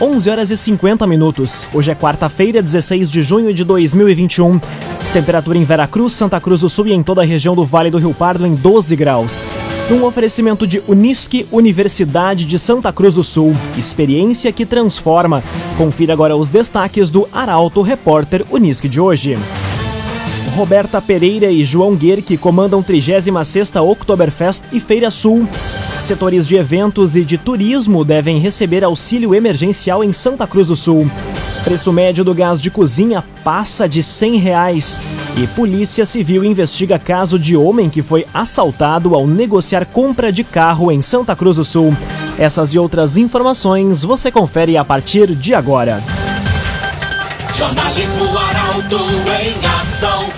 11 horas e 50 minutos. Hoje é quarta-feira, 16 de junho de 2021. Temperatura em Veracruz, Santa Cruz do Sul e em toda a região do Vale do Rio Pardo em 12 graus. Um oferecimento de Unisque, Universidade de Santa Cruz do Sul. Experiência que transforma. Confira agora os destaques do Arauto Repórter Unisque de hoje. Roberta Pereira e João Guerque comandam 36ª Oktoberfest e Feira Sul. Setores de eventos e de turismo devem receber auxílio emergencial em Santa Cruz do Sul. Preço médio do gás de cozinha passa de 100 reais. E Polícia Civil investiga caso de homem que foi assaltado ao negociar compra de carro em Santa Cruz do Sul. Essas e outras informações você confere a partir de agora. Jornalismo Arauto em ação.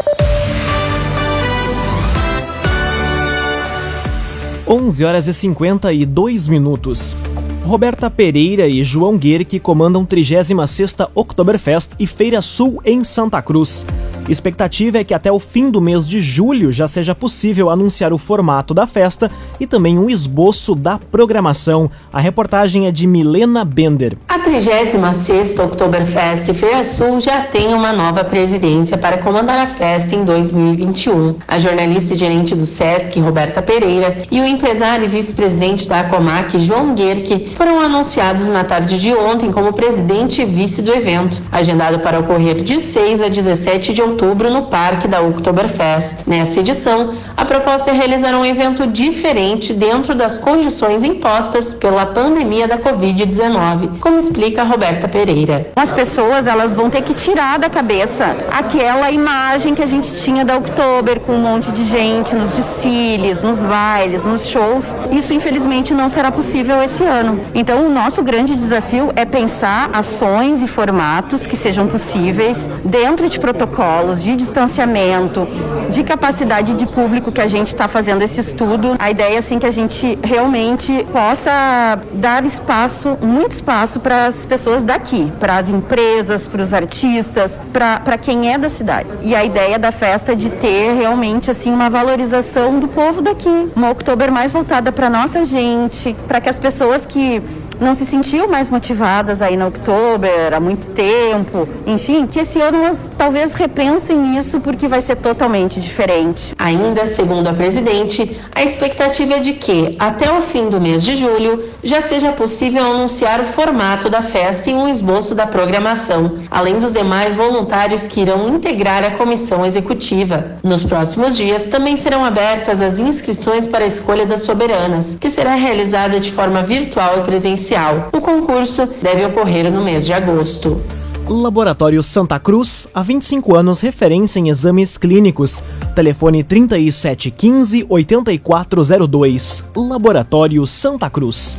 11 horas e 52 minutos. Roberta Pereira e João Guerque comandam 36ª Oktoberfest e Feira Sul em Santa Cruz. Expectativa é que até o fim do mês de julho já seja possível anunciar o formato da festa e também um esboço da programação. A reportagem é de Milena Bender. A 36ª Oktoberfest Sul já tem uma nova presidência para comandar a festa em 2021. A jornalista e gerente do SESC, Roberta Pereira, e o empresário e vice-presidente da Acomac, João Guerque, foram anunciados na tarde de ontem como presidente e vice do evento, agendado para ocorrer de 6 a 17 de outubro no Parque da Oktoberfest. Nessa edição, a proposta é realizar um evento diferente dentro das condições impostas pela pandemia da Covid-19, como explica Roberta Pereira. As pessoas elas vão ter que tirar da cabeça aquela imagem que a gente tinha da Oktober com um monte de gente nos desfiles, nos bailes, nos shows. Isso infelizmente não será possível esse ano. Então o nosso grande desafio é pensar ações e formatos que sejam possíveis dentro de protocolos de distanciamento, de capacidade de público que a gente está fazendo esse estudo. A ideia é assim que a gente realmente possa dar espaço, muito espaço para as pessoas daqui, para as empresas, para os artistas, para quem é da cidade. E a ideia da festa é de ter realmente assim uma valorização do povo daqui, uma outubro mais voltada para nossa gente, para que as pessoas que não se sentiam mais motivadas aí na Oktober há muito tempo, enfim, que esse ano elas talvez repensem isso porque vai ser totalmente diferente. Ainda segundo a presidente, a expectativa é de que, até o fim do mês de julho, já seja possível anunciar o formato da festa e um esboço da programação, além dos demais voluntários que irão integrar a comissão executiva. Nos próximos dias também serão abertas as inscrições para a escolha das soberanas, que será realizada de forma virtual e presencial. O concurso deve ocorrer no mês de agosto. Laboratório Santa Cruz, há 25 anos referência em exames clínicos. Telefone 3715-8402. Laboratório Santa Cruz.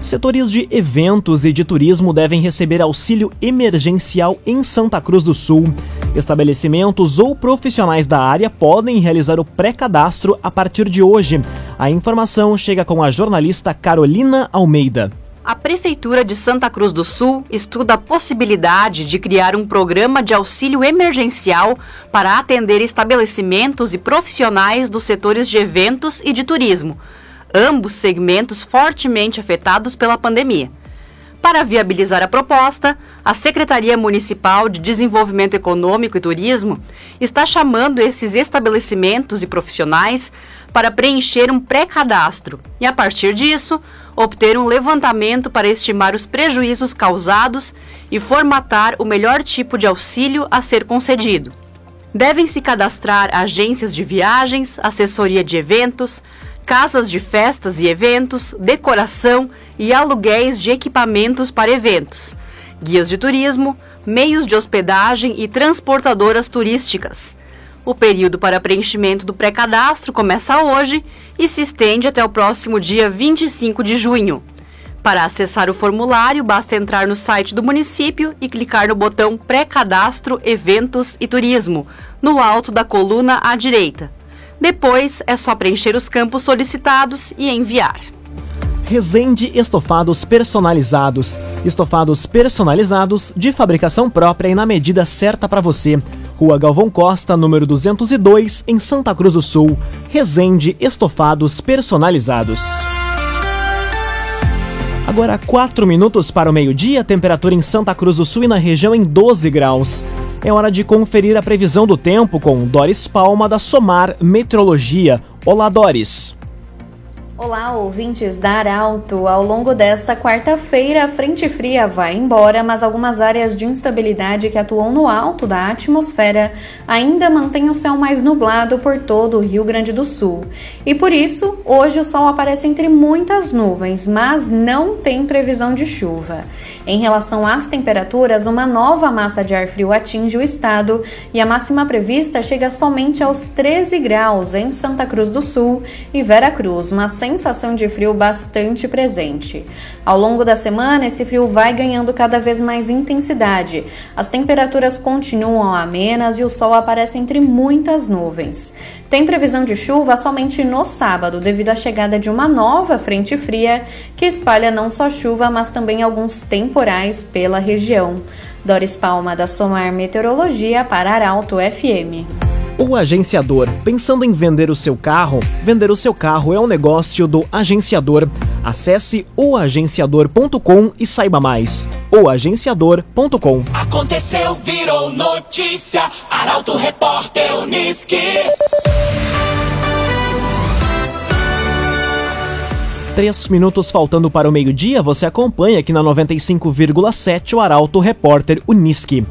Setores de eventos e de turismo devem receber auxílio emergencial em Santa Cruz do Sul. Estabelecimentos ou profissionais da área podem realizar o pré-cadastro a partir de hoje. A informação chega com a jornalista Carolina Almeida a Prefeitura de Santa Cruz do Sul estuda a possibilidade de criar um programa de auxílio emergencial para atender estabelecimentos e profissionais dos setores de eventos e de turismo, ambos segmentos fortemente afetados pela pandemia. Para viabilizar a proposta, a Secretaria Municipal de Desenvolvimento Econômico e Turismo está chamando esses estabelecimentos e profissionais para preencher um pré-cadastro e, a partir disso, obter um levantamento para estimar os prejuízos causados e formatar o melhor tipo de auxílio a ser concedido. Devem se cadastrar agências de viagens, assessoria de eventos, casas de festas e eventos, decoração e aluguéis de equipamentos para eventos, guias de turismo, meios de hospedagem e transportadoras turísticas. O período para preenchimento do pré-cadastro começa hoje e se estende até o próximo dia 25 de junho. Para acessar o formulário, basta entrar no site do município e clicar no botão Pré-Cadastro Eventos e Turismo, no alto da coluna à direita. Depois é só preencher os campos solicitados e enviar. Resende Estofados Personalizados. Estofados personalizados de fabricação própria e na medida certa para você. Rua Galvão Costa, número 202, em Santa Cruz do Sul. Resende Estofados Personalizados. Agora 4 minutos para o meio-dia, temperatura em Santa Cruz do Sul e na região em 12 graus. É hora de conferir a previsão do tempo com Doris Palma da Somar Meteorologia. Olá, Doris. Olá, ouvintes da Arauto. Ao longo desta quarta-feira, a frente fria vai embora, mas algumas áreas de instabilidade que atuam no alto da atmosfera ainda mantêm o céu mais nublado por todo o Rio Grande do Sul. E por isso, hoje o sol aparece entre muitas nuvens, mas não tem previsão de chuva. Em relação às temperaturas, uma nova massa de ar frio atinge o estado e a máxima prevista chega somente aos 13 graus em Santa Cruz do Sul e Vera Cruz, uma sensação de frio bastante presente. Ao longo da semana, esse frio vai ganhando cada vez mais intensidade. As temperaturas continuam amenas e o sol aparece entre muitas nuvens. Tem previsão de chuva somente no sábado, devido à chegada de uma nova frente fria que espalha não só chuva, mas também alguns temporais pela região. Doris Palma, da Somar Meteorologia, para Arauto FM. O agenciador. Pensando em vender o seu carro? Vender o seu carro é um negócio do agenciador. Acesse oagenciador.com e saiba mais. oagenciador.com. Aconteceu, virou notícia. Arauto Repórter Uniski. Três minutos faltando para o meio-dia, você acompanha aqui na 95,7 o Arauto Repórter Uniski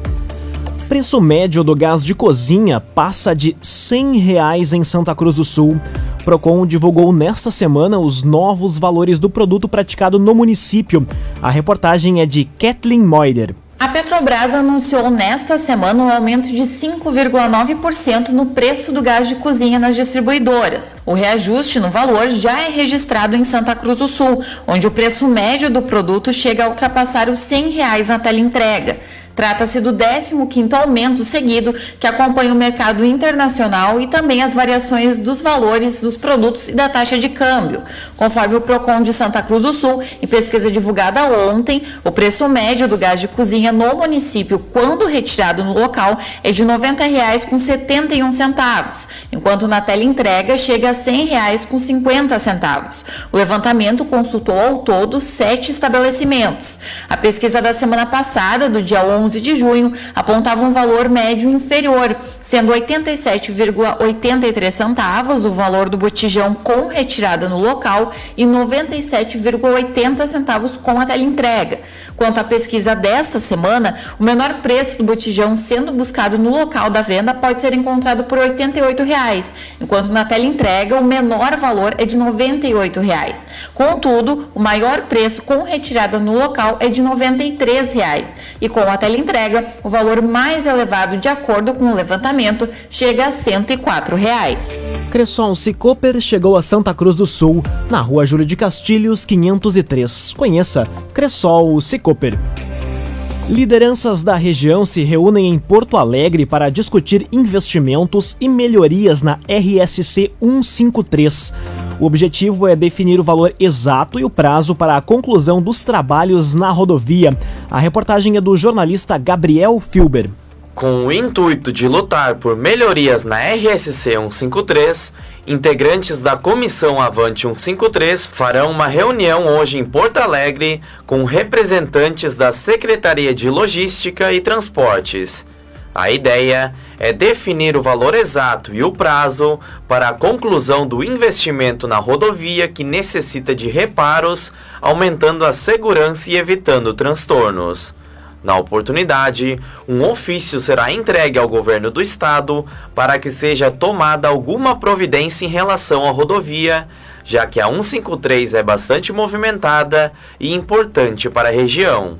preço médio do gás de cozinha passa de 100 reais em Santa Cruz do Sul. Procon divulgou nesta semana os novos valores do produto praticado no município. A reportagem é de Kathleen Moider. A Petrobras anunciou nesta semana um aumento de 5,9% no preço do gás de cozinha nas distribuidoras. O reajuste no valor já é registrado em Santa Cruz do Sul, onde o preço médio do produto chega a ultrapassar os 100 reais na tela entrega. Trata-se do 15º aumento seguido que acompanha o mercado internacional e também as variações dos valores dos produtos e da taxa de câmbio. Conforme o Procon de Santa Cruz do Sul, em pesquisa divulgada ontem, o preço médio do gás de cozinha no município, quando retirado no local, é de R$ 90,71, enquanto na tela entrega chega a R$ 100,50. O levantamento consultou ao todo sete estabelecimentos. A pesquisa da semana passada, do dia 11 11 de junho apontava um valor médio inferior, sendo 87,83 centavos o valor do botijão com retirada no local e 97,80 centavos com a teleentrega. Quanto à pesquisa desta semana, o menor preço do botijão sendo buscado no local da venda pode ser encontrado por 88 reais, enquanto na teleentrega o menor valor é de 98 reais. Contudo, o maior preço com retirada no local é de 93 reais, e com a teleentrega, o valor mais elevado de acordo com o levantamento chega a 104 reais. Cresson Cicoper chegou a Santa Cruz do Sul, na rua Júlio de Castilhos, 503. Conheça Cressol Cicoper. Lideranças da região se reúnem em Porto Alegre para discutir investimentos e melhorias na RSC 153. O objetivo é definir o valor exato e o prazo para a conclusão dos trabalhos na rodovia. A reportagem é do jornalista Gabriel Filber. Com o intuito de lutar por melhorias na RSC 153, integrantes da Comissão Avante 153 farão uma reunião hoje em Porto Alegre com representantes da Secretaria de Logística e Transportes. A ideia é definir o valor exato e o prazo para a conclusão do investimento na rodovia que necessita de reparos, aumentando a segurança e evitando transtornos. Na oportunidade, um ofício será entregue ao governo do estado para que seja tomada alguma providência em relação à rodovia, já que a 153 é bastante movimentada e importante para a região.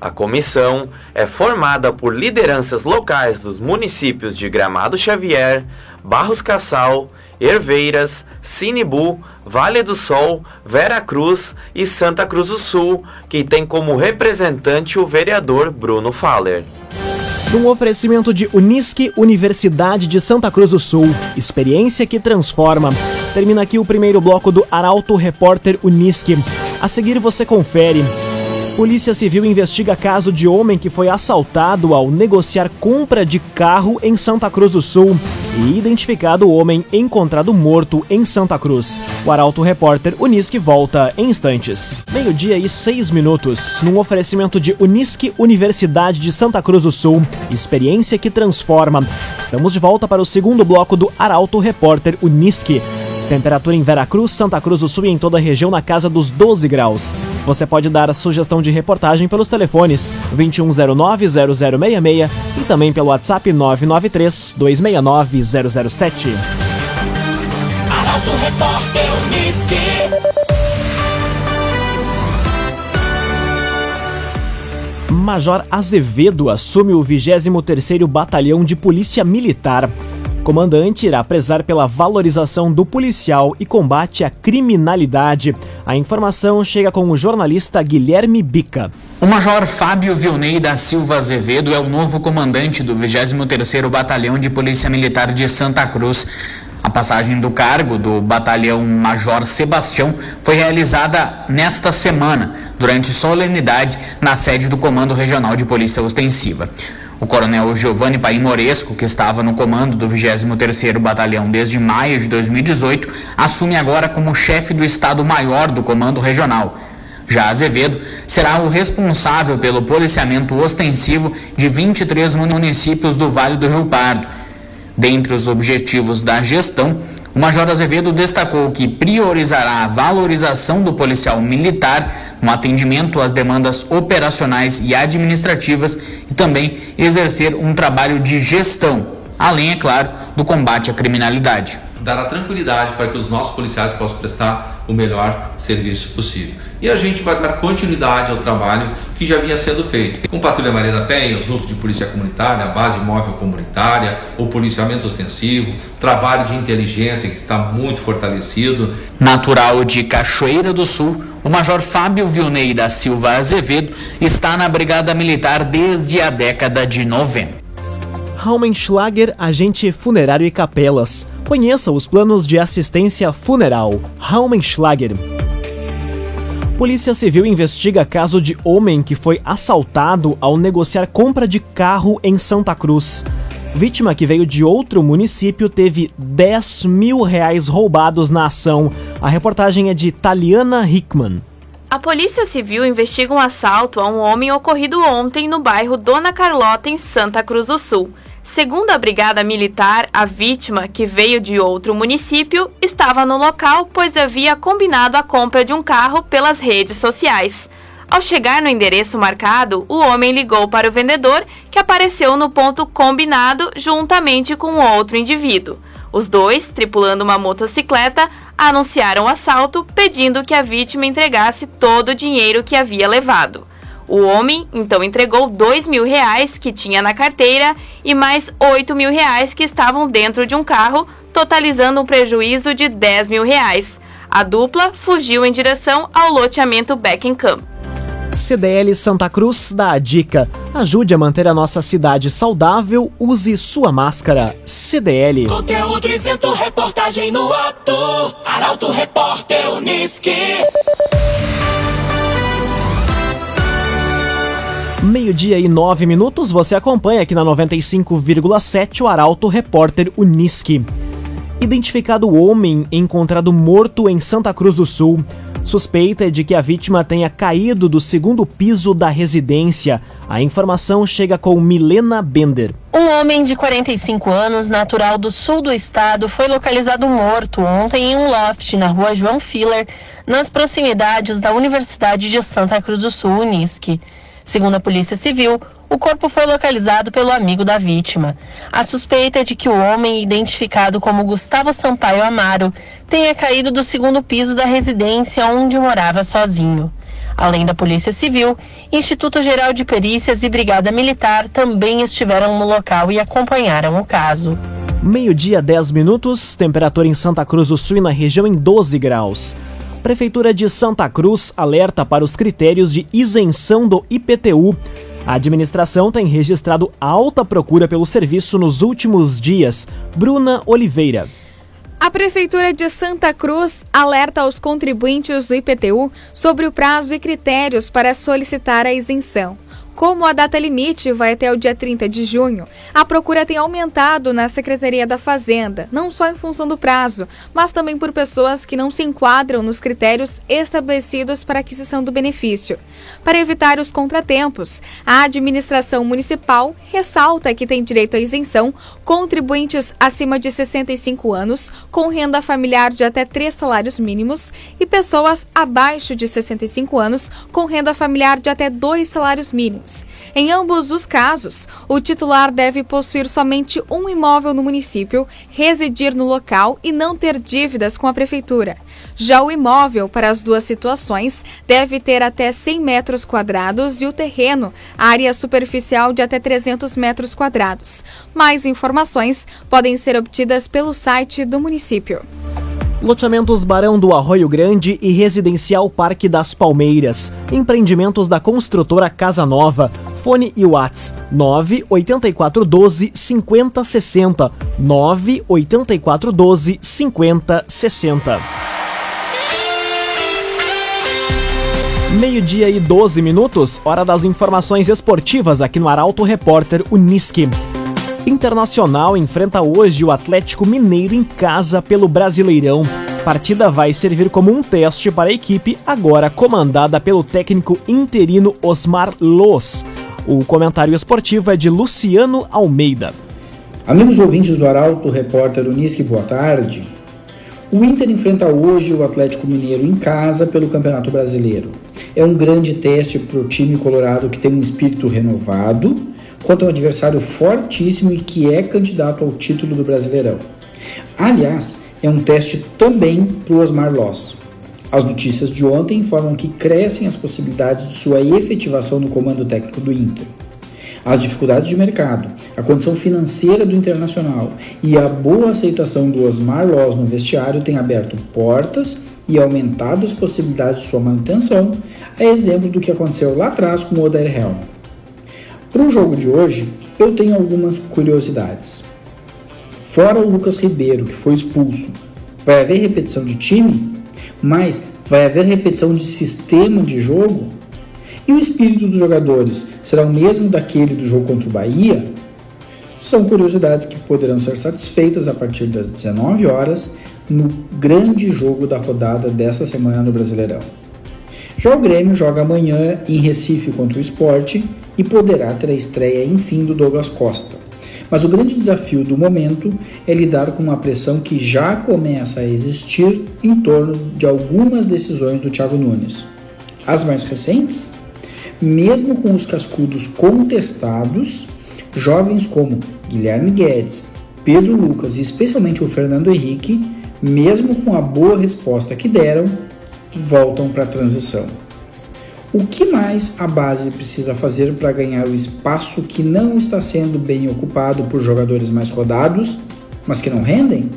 A comissão é formada por lideranças locais dos municípios de Gramado Xavier, Barros Cassal, Herveiras, Sinibu, Vale do Sol, Vera Cruz e Santa Cruz do Sul, que tem como representante o vereador Bruno Faller. Um oferecimento de Unisque Universidade de Santa Cruz do Sul. Experiência que transforma. Termina aqui o primeiro bloco do Arauto Repórter Unisque. A seguir você confere. Polícia Civil investiga caso de homem que foi assaltado ao negociar compra de carro em Santa Cruz do Sul e identificado o homem encontrado morto em Santa Cruz. O Arauto Repórter Unisque volta em instantes. Meio-dia e seis minutos, num oferecimento de Unisque Universidade de Santa Cruz do Sul. Experiência que transforma. Estamos de volta para o segundo bloco do Arauto Repórter Unisque. Temperatura em Veracruz, Santa Cruz do Sul e em toda a região na casa dos 12 graus. Você pode dar a sugestão de reportagem pelos telefones 2109-0066 e também pelo WhatsApp 993-269-007. Arauto Repórter. Major Azevedo assume o 23º Batalhão de Polícia Militar. Comandante irá prezar pela valorização do policial e combate à criminalidade. A informação chega com o jornalista Guilherme Bica. O Major Fábio Vilney da Silva Azevedo é o novo comandante do 23º Batalhão de Polícia Militar de Santa Cruz. A passagem do cargo do batalhão Major Sebastião foi realizada nesta semana, durante solenidade, na sede do Comando Regional de Polícia Ostensiva. O coronel Giovanni Paim Moresco, que estava no comando do 23º Batalhão desde maio de 2018, assume agora como chefe do Estado-Maior do Comando Regional. Já Azevedo será o responsável pelo policiamento ostensivo de 23 municípios do Vale do Rio Pardo. Dentre os objetivos da gestão, o Major Azevedo destacou que priorizará a valorização do policial militar no atendimento às demandas operacionais e administrativas e também exercer um trabalho de gestão, além, é claro, do combate à criminalidade. Dará tranquilidade para que os nossos policiais possam prestar o melhor serviço possível. E a gente vai dar continuidade ao trabalho que já vinha sendo feito. Com Patrulha Maria da Penha, os núcleos de polícia comunitária, a base móvel comunitária, o policiamento ostensivo, trabalho de inteligência que está muito fortalecido. Natural de Cachoeira do Sul, o Major Fábio Vilney da Silva Azevedo está na Brigada Militar desde a década de 90. Raumenschlager, agente funerário e capelas. Conheça os planos de assistência funeral. Raumenschlager. Polícia Civil investiga caso de homem que foi assaltado ao negociar compra de carro em Santa Cruz. Vítima que veio de outro município teve 10 mil reais roubados na ação. A reportagem é de Taliana Hickman. A Polícia Civil investiga um assalto a um homem ocorrido ontem no bairro Dona Carlota, em Santa Cruz do Sul. Segundo a Brigada Militar, a vítima, que veio de outro município, estava no local pois havia combinado a compra de um carro pelas redes sociais. Ao chegar no endereço marcado, o homem ligou para o vendedor, que apareceu no ponto combinado juntamente com outro indivíduo. Os dois, tripulando uma motocicleta, anunciaram o assalto, pedindo que a vítima entregasse todo o dinheiro que havia levado. O homem então entregou dois mil reais que tinha na carteira e mais oito mil reais que estavam dentro de um carro, totalizando um prejuízo de 10 mil reais. A dupla fugiu em direção ao loteamento Beckenham. CDL Santa Cruz dá a dica. Ajude a manter a nossa cidade saudável, use sua máscara. CDL. Conteúdo isento, reportagem no ato. Arauto Repórter Unisque. Meio-dia e nove minutos, você acompanha aqui na 95,7 o Arauto Repórter Unisque. Identificado o homem encontrado morto em Santa Cruz do Sul. Suspeita é de que a vítima tenha caído do segundo piso da residência. A informação chega com Milena Bender. Um homem de 45 anos, natural do sul do estado, foi localizado morto ontem em um loft na rua João Filler, nas proximidades da Universidade de Santa Cruz do Sul, Unisque. Segundo a Polícia Civil, o corpo foi localizado pelo amigo da vítima. A suspeita é de que o homem, identificado como Gustavo Sampaio Amaro, tenha caído do segundo piso da residência onde morava sozinho. Além da Polícia Civil, Instituto Geral de Perícias e Brigada Militar também estiveram no local e acompanharam o caso. Meio-dia, 10 minutos, temperatura em Santa Cruz do Sul e na região em 12 graus. Prefeitura de Santa Cruz alerta para os critérios de isenção do IPTU. A administração tem registrado alta procura pelo serviço nos últimos dias. Bruna Oliveira. A Prefeitura de Santa Cruz alerta aos contribuintes do IPTU sobre o prazo e critérios para solicitar a isenção. Como a data limite vai até o dia 30 de junho, a procura tem aumentado na Secretaria da Fazenda, não só em função do prazo, mas também por pessoas que não se enquadram nos critérios estabelecidos para aquisição do benefício. Para evitar os contratempos, a administração municipal ressalta que tem direito à isenção contribuintes acima de 65 anos, com renda familiar de até três salários mínimos, e pessoas abaixo de 65 anos, com renda familiar de até dois salários mínimos. Em ambos os casos, o titular deve possuir somente um imóvel no município, residir no local e não ter dívidas com a prefeitura. Já o imóvel, para as duas situações, deve ter até 100 metros quadrados e o terreno, área superficial de até 300 metros quadrados. Mais informações podem ser obtidas pelo site do município. Loteamentos Barão do Arroio Grande e Residencial Parque das Palmeiras. Empreendimentos da construtora Casa Nova. Fone e Whats 98412 5060. 98412 5060. Meio-dia e 12 minutos, hora das informações esportivas aqui no Arauto Repórter Uniski. Internacional enfrenta hoje o Atlético Mineiro em casa pelo Brasileirão. A partida vai servir como um teste para a equipe, agora comandada pelo técnico interino Osmar Los. O comentário esportivo é de Luciano Almeida. Amigos ouvintes do Arauto, repórter Unisque, boa tarde. O Inter enfrenta hoje o Atlético Mineiro em casa pelo Campeonato Brasileiro. É um grande teste para o time colorado que tem um espírito renovado contra um adversário fortíssimo e que é candidato ao título do Brasileirão. Aliás, é um teste também para o Osmar Loss. As notícias de ontem informam que crescem as possibilidades de sua efetivação no comando técnico do Inter. As dificuldades de mercado, a condição financeira do Internacional e a boa aceitação do Osmar Loss no vestiário têm aberto portas e aumentado as possibilidades de sua manutenção, a exemplo do que aconteceu lá atrás com o Oder Helm. Para o jogo de hoje, eu tenho algumas curiosidades. Fora o Lucas Ribeiro, que foi expulso, vai haver repetição de time, mas vai haver repetição de sistema de jogo? E o espírito dos jogadores será o mesmo daquele do jogo contra o Bahia? São curiosidades que poderão ser satisfeitas a partir das 19 horas no grande jogo da rodada dessa semana no Brasileirão. Já o Grêmio joga amanhã em Recife contra o Esporte e poderá ter a estreia, enfim, do Douglas Costa. Mas o grande desafio do momento é lidar com uma pressão que já começa a existir em torno de algumas decisões do Thiago Nunes. As mais recentes, mesmo com os cascudos contestados, jovens como Guilherme Guedes, Pedro Lucas e especialmente o Fernando Henrique, mesmo com a boa resposta que deram, voltam para a transição. O que mais a base precisa fazer para ganhar o espaço que não está sendo bem ocupado por jogadores mais rodados, mas que não rendem?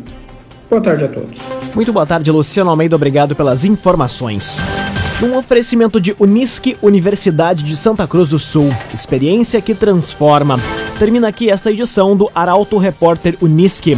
Boa tarde a todos. Muito boa tarde, Luciano Almeida. Obrigado pelas informações. Um oferecimento de Unisque, Universidade de Santa Cruz do Sul. Experiência que transforma. Termina aqui esta edição do Arauto Repórter Unisque.